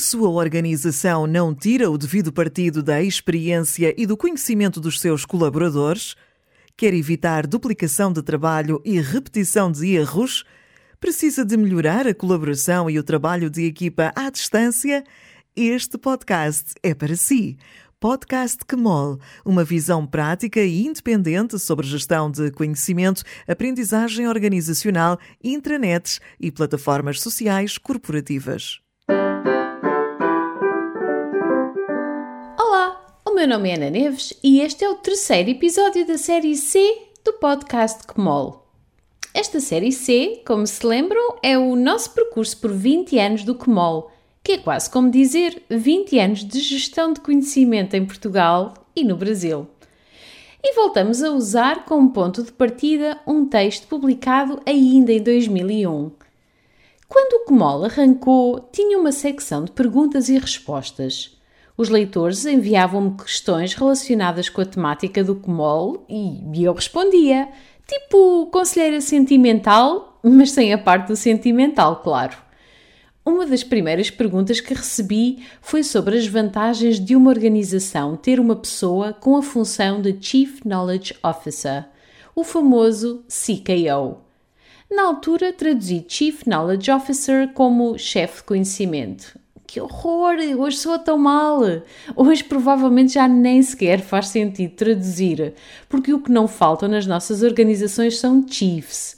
sua organização não tira o devido partido da experiência e do conhecimento dos seus colaboradores? Quer evitar duplicação de trabalho e repetição de erros? Precisa de melhorar a colaboração e o trabalho de equipa à distância? Este podcast é para si. Podcast Quemol, uma visão prática e independente sobre gestão de conhecimento, aprendizagem organizacional, intranets e plataformas sociais corporativas. Meu nome é Ana Neves e este é o terceiro episódio da série C do podcast Quemol. Esta série C, como se lembram, é o nosso percurso por 20 anos do Quemol que é quase como dizer 20 anos de gestão de conhecimento em Portugal e no Brasil. E voltamos a usar como ponto de partida um texto publicado ainda em 2001. Quando o Comol arrancou, tinha uma secção de perguntas e respostas. Os leitores enviavam-me questões relacionadas com a temática do Comol e eu respondia, tipo conselheira sentimental, mas sem a parte do sentimental, claro. Uma das primeiras perguntas que recebi foi sobre as vantagens de uma organização ter uma pessoa com a função de Chief Knowledge Officer, o famoso CKO. Na altura, traduzi Chief Knowledge Officer como chefe de conhecimento. Que horror! Hoje soa tão mal! Hoje provavelmente já nem sequer faz sentido traduzir, porque o que não falta nas nossas organizações são chiefs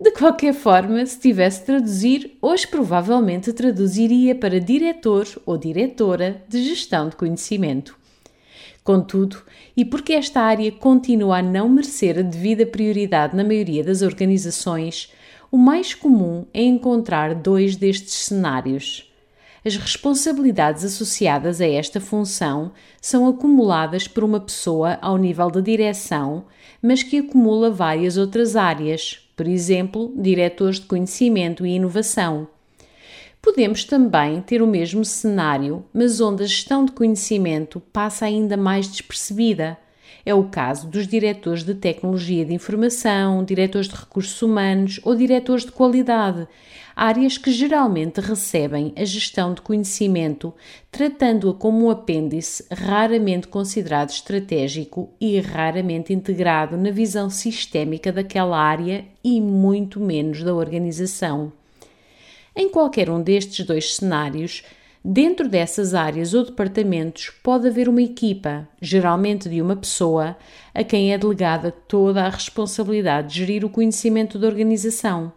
de qualquer forma, se tivesse de traduzir, hoje provavelmente traduziria para diretor ou diretora de gestão de conhecimento. Contudo, e porque esta área continua a não merecer a devida prioridade na maioria das organizações, o mais comum é encontrar dois destes cenários. As responsabilidades associadas a esta função são acumuladas por uma pessoa ao nível da direção, mas que acumula várias outras áreas, por exemplo, diretores de conhecimento e inovação. Podemos também ter o mesmo cenário, mas onde a gestão de conhecimento passa ainda mais despercebida. É o caso dos diretores de tecnologia de informação, diretores de recursos humanos ou diretores de qualidade, áreas que geralmente recebem a gestão de conhecimento, tratando-a como um apêndice raramente considerado estratégico e raramente integrado na visão sistémica daquela área e muito menos da organização. Em qualquer um destes dois cenários, Dentro dessas áreas ou departamentos pode haver uma equipa, geralmente de uma pessoa, a quem é delegada toda a responsabilidade de gerir o conhecimento da organização.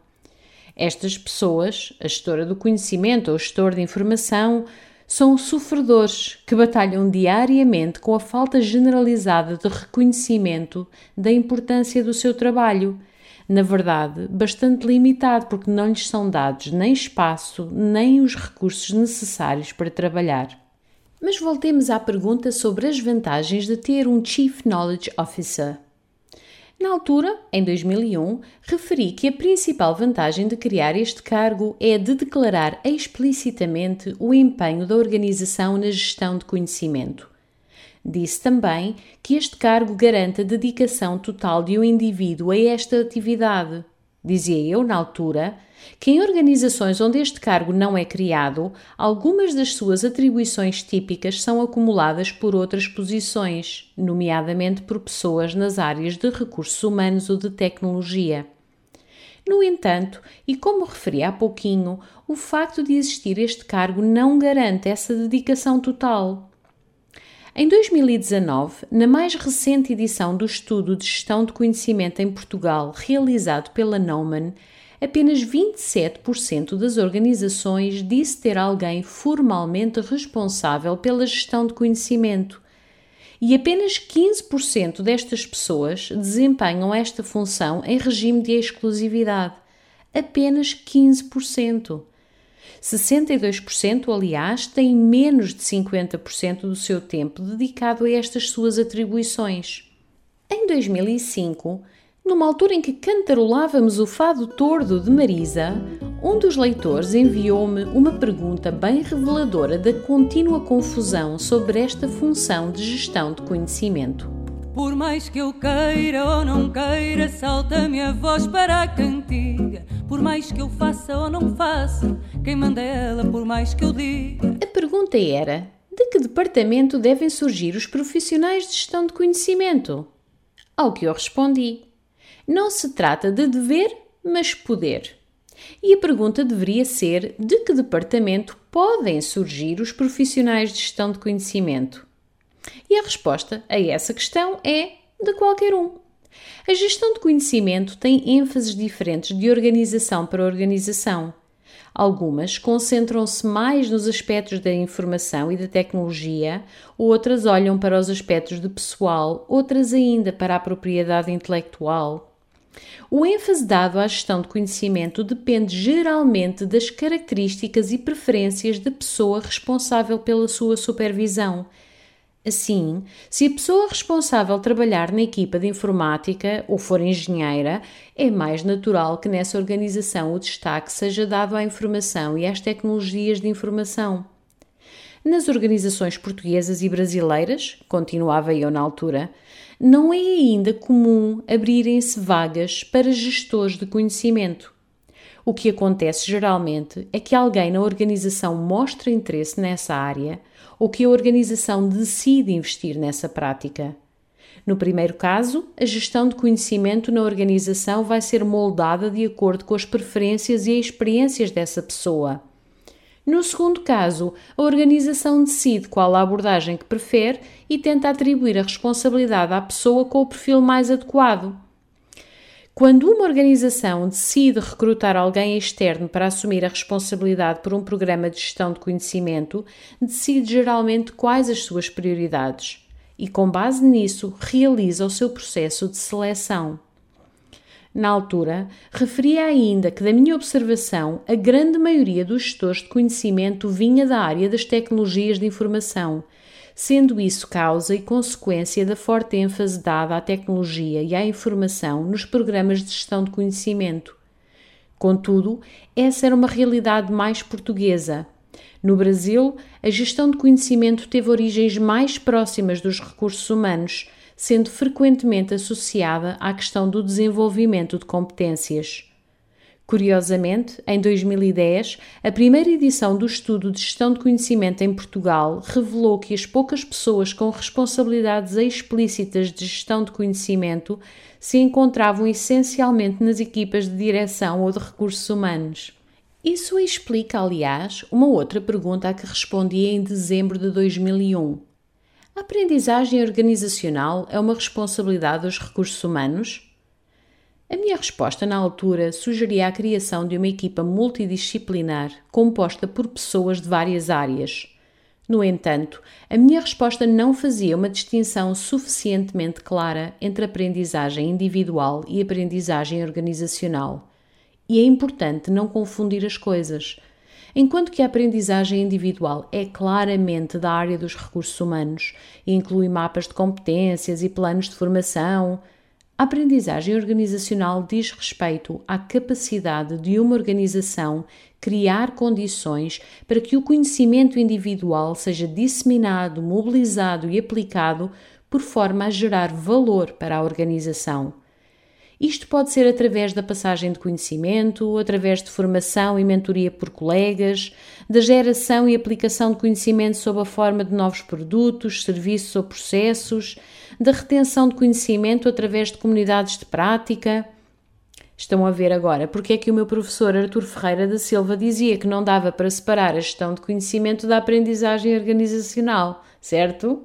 Estas pessoas, a gestora do conhecimento ou gestor de informação, são sofredores que batalham diariamente com a falta generalizada de reconhecimento da importância do seu trabalho. Na verdade, bastante limitado, porque não lhes são dados nem espaço nem os recursos necessários para trabalhar. Mas voltemos à pergunta sobre as vantagens de ter um Chief Knowledge Officer. Na altura, em 2001, referi que a principal vantagem de criar este cargo é de declarar explicitamente o empenho da organização na gestão de conhecimento. Disse também que este cargo garante a dedicação total de um indivíduo a esta atividade. Dizia eu, na altura, que em organizações onde este cargo não é criado, algumas das suas atribuições típicas são acumuladas por outras posições, nomeadamente por pessoas nas áreas de recursos humanos ou de tecnologia. No entanto, e como referi há pouquinho, o facto de existir este cargo não garante essa dedicação total. Em 2019, na mais recente edição do estudo de gestão de conhecimento em Portugal realizado pela Neumann, apenas 27% das organizações disse ter alguém formalmente responsável pela gestão de conhecimento. E apenas 15% destas pessoas desempenham esta função em regime de exclusividade. Apenas 15%. 62%, aliás, têm menos de 50% do seu tempo dedicado a estas suas atribuições. Em 2005, numa altura em que cantarolávamos o fado tordo de Marisa, um dos leitores enviou-me uma pergunta bem reveladora da contínua confusão sobre esta função de gestão de conhecimento. Por mais que eu queira ou não queira, salta-me a voz para a cantiga. Por mais que eu faça ou não faça, quem manda é ela, por mais que eu diga pergunta era: de que departamento devem surgir os profissionais de gestão de conhecimento? Ao que eu respondi: não se trata de dever, mas poder. E a pergunta deveria ser: de que departamento podem surgir os profissionais de gestão de conhecimento? E a resposta a essa questão é: de qualquer um. A gestão de conhecimento tem ênfases diferentes de organização para organização. Algumas concentram-se mais nos aspectos da informação e da tecnologia, outras olham para os aspectos de pessoal, outras ainda para a propriedade intelectual. O ênfase dado à gestão de conhecimento depende geralmente das características e preferências da pessoa responsável pela sua supervisão Assim, se a pessoa responsável trabalhar na equipa de informática ou for engenheira, é mais natural que nessa organização o destaque seja dado à informação e às tecnologias de informação. Nas organizações portuguesas e brasileiras, continuava eu na altura, não é ainda comum abrirem-se vagas para gestores de conhecimento. O que acontece geralmente é que alguém na organização mostra interesse nessa área ou que a organização decide investir nessa prática. No primeiro caso, a gestão de conhecimento na organização vai ser moldada de acordo com as preferências e experiências dessa pessoa. No segundo caso, a organização decide qual a abordagem que prefere e tenta atribuir a responsabilidade à pessoa com o perfil mais adequado. Quando uma organização decide recrutar alguém externo para assumir a responsabilidade por um programa de gestão de conhecimento, decide geralmente quais as suas prioridades e, com base nisso, realiza o seu processo de seleção. Na altura, referia ainda que, da minha observação, a grande maioria dos gestores de conhecimento vinha da área das tecnologias de informação sendo isso causa e consequência da forte ênfase dada à tecnologia e à informação nos programas de gestão de conhecimento. Contudo, essa era uma realidade mais portuguesa. No Brasil, a gestão de conhecimento teve origens mais próximas dos recursos humanos, sendo frequentemente associada à questão do desenvolvimento de competências. Curiosamente, em 2010, a primeira edição do estudo de gestão de conhecimento em Portugal revelou que as poucas pessoas com responsabilidades explícitas de gestão de conhecimento se encontravam essencialmente nas equipas de direção ou de recursos humanos. Isso explica, aliás, uma outra pergunta a que respondi em dezembro de 2001. A aprendizagem organizacional é uma responsabilidade dos recursos humanos? A minha resposta na altura sugeria a criação de uma equipa multidisciplinar composta por pessoas de várias áreas. No entanto, a minha resposta não fazia uma distinção suficientemente clara entre aprendizagem individual e aprendizagem organizacional. E é importante não confundir as coisas. Enquanto que a aprendizagem individual é claramente da área dos recursos humanos e inclui mapas de competências e planos de formação, a aprendizagem organizacional diz respeito à capacidade de uma organização criar condições para que o conhecimento individual seja disseminado, mobilizado e aplicado por forma a gerar valor para a organização. Isto pode ser através da passagem de conhecimento, através de formação e mentoria por colegas, da geração e aplicação de conhecimento sob a forma de novos produtos, serviços ou processos, da retenção de conhecimento através de comunidades de prática. Estão a ver agora porque é que o meu professor Artur Ferreira da Silva dizia que não dava para separar a gestão de conhecimento da aprendizagem organizacional, certo?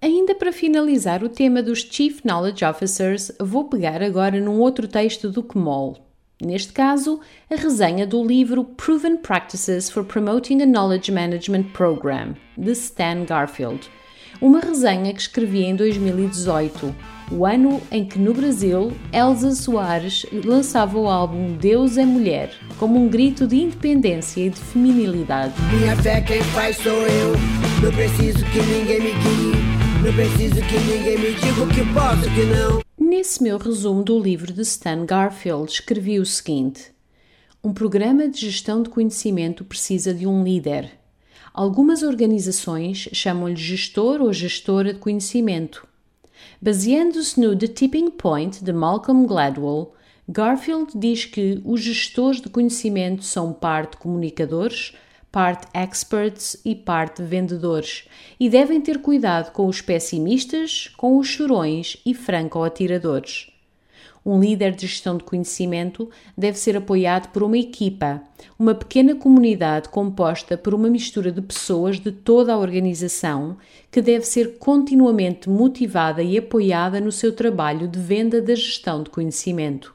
Ainda para finalizar o tema dos Chief Knowledge Officers, vou pegar agora num outro texto do KMOL. Neste caso, a resenha do livro Proven Practices for Promoting a Knowledge Management Program, de Stan Garfield. Uma resenha que escrevi em 2018, o ano em que no Brasil Elsa Soares lançava o álbum Deus é Mulher, como um grito de independência e de feminilidade. Minha fé quem faz sou eu, não preciso que ninguém me guie. Não preciso que ninguém me diga o que posso que não. Nesse meu resumo do livro de Stan Garfield, escrevi o seguinte: Um programa de gestão de conhecimento precisa de um líder. Algumas organizações chamam-lhe gestor ou gestora de conhecimento. Baseando-se no The Tipping Point de Malcolm Gladwell, Garfield diz que os gestores de conhecimento são parte comunicadores, parte experts e parte vendedores, e devem ter cuidado com os pessimistas, com os chorões e franco-atiradores. Um líder de gestão de conhecimento deve ser apoiado por uma equipa, uma pequena comunidade composta por uma mistura de pessoas de toda a organização que deve ser continuamente motivada e apoiada no seu trabalho de venda da gestão de conhecimento.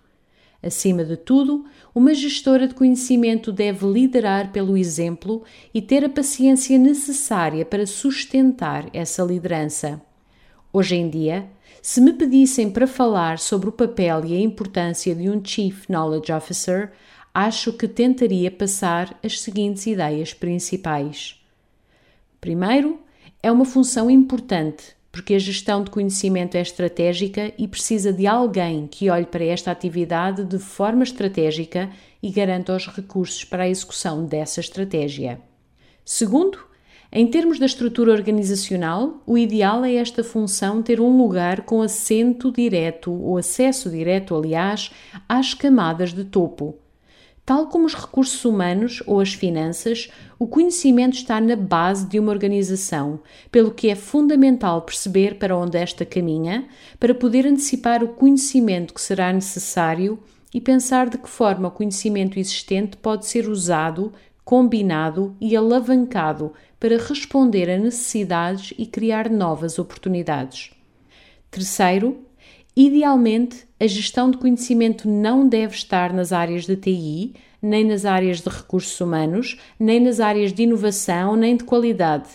Acima de tudo, uma gestora de conhecimento deve liderar pelo exemplo e ter a paciência necessária para sustentar essa liderança. Hoje em dia, se me pedissem para falar sobre o papel e a importância de um Chief Knowledge Officer, acho que tentaria passar as seguintes ideias principais. Primeiro, é uma função importante, porque a gestão de conhecimento é estratégica e precisa de alguém que olhe para esta atividade de forma estratégica e garanta os recursos para a execução dessa estratégia. Segundo, em termos da estrutura organizacional, o ideal é esta função ter um lugar com assento direto ou acesso direto, aliás, às camadas de topo. Tal como os recursos humanos ou as finanças, o conhecimento está na base de uma organização, pelo que é fundamental perceber para onde esta caminha, para poder antecipar o conhecimento que será necessário e pensar de que forma o conhecimento existente pode ser usado, combinado e alavancado para responder a necessidades e criar novas oportunidades. Terceiro, idealmente, a gestão de conhecimento não deve estar nas áreas de TI, nem nas áreas de recursos humanos, nem nas áreas de inovação, nem de qualidade.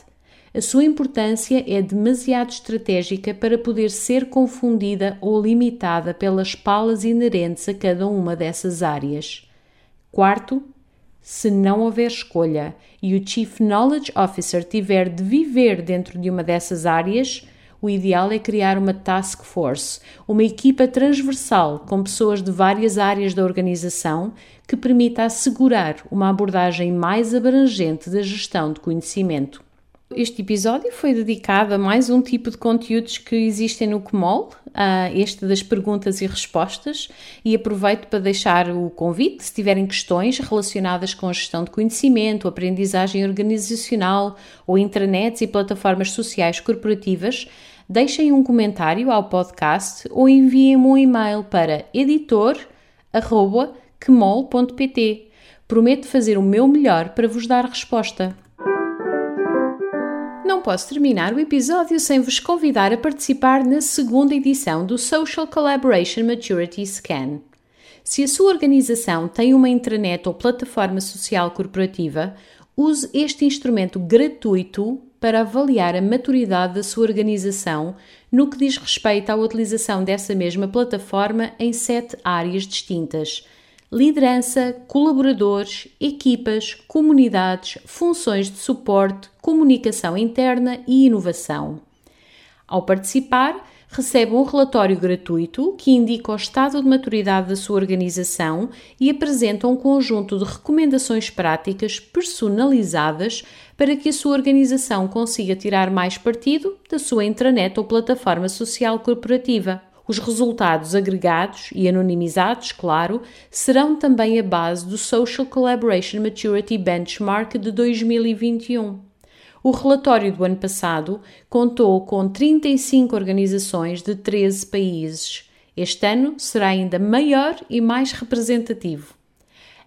A sua importância é demasiado estratégica para poder ser confundida ou limitada pelas palas inerentes a cada uma dessas áreas. Quarto, se não houver escolha e o Chief Knowledge Officer tiver de viver dentro de uma dessas áreas, o ideal é criar uma task force, uma equipa transversal com pessoas de várias áreas da organização que permita assegurar uma abordagem mais abrangente da gestão de conhecimento. Este episódio foi dedicado a mais um tipo de conteúdos que existem no Comol, este das perguntas e respostas, e aproveito para deixar o convite, se tiverem questões relacionadas com a gestão de conhecimento, aprendizagem organizacional ou intranets e plataformas sociais corporativas, deixem um comentário ao podcast ou enviem-me um e-mail para editor.kemol.pt. Prometo fazer o meu melhor para vos dar resposta. Não posso terminar o episódio sem vos convidar a participar na segunda edição do Social Collaboration Maturity Scan. Se a sua organização tem uma intranet ou plataforma social corporativa, use este instrumento gratuito para avaliar a maturidade da sua organização no que diz respeito à utilização dessa mesma plataforma em sete áreas distintas liderança, colaboradores, equipas, comunidades, funções de suporte, comunicação interna e inovação. Ao participar, recebe um relatório gratuito que indica o estado de maturidade da sua organização e apresenta um conjunto de recomendações práticas personalizadas para que a sua organização consiga tirar mais partido da sua intranet ou plataforma social corporativa. Os resultados agregados e anonimizados, claro, serão também a base do Social Collaboration Maturity Benchmark de 2021. O relatório do ano passado contou com 35 organizações de 13 países. Este ano será ainda maior e mais representativo.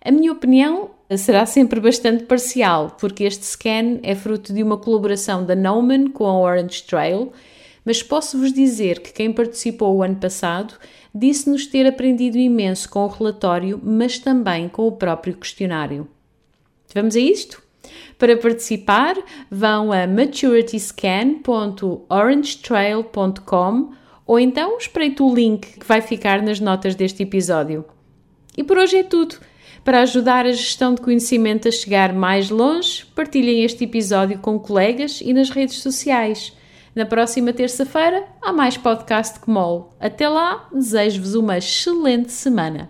A minha opinião será sempre bastante parcial, porque este scan é fruto de uma colaboração da Noman com a Orange Trail mas posso-vos dizer que quem participou o ano passado disse-nos ter aprendido imenso com o relatório, mas também com o próprio questionário. Vamos a isto? Para participar, vão a maturityscan.orangetrail.com ou então espreite o link que vai ficar nas notas deste episódio. E por hoje é tudo. Para ajudar a gestão de conhecimento a chegar mais longe, partilhem este episódio com colegas e nas redes sociais. Na próxima terça-feira há mais podcast que mol. Até lá, desejo-vos uma excelente semana.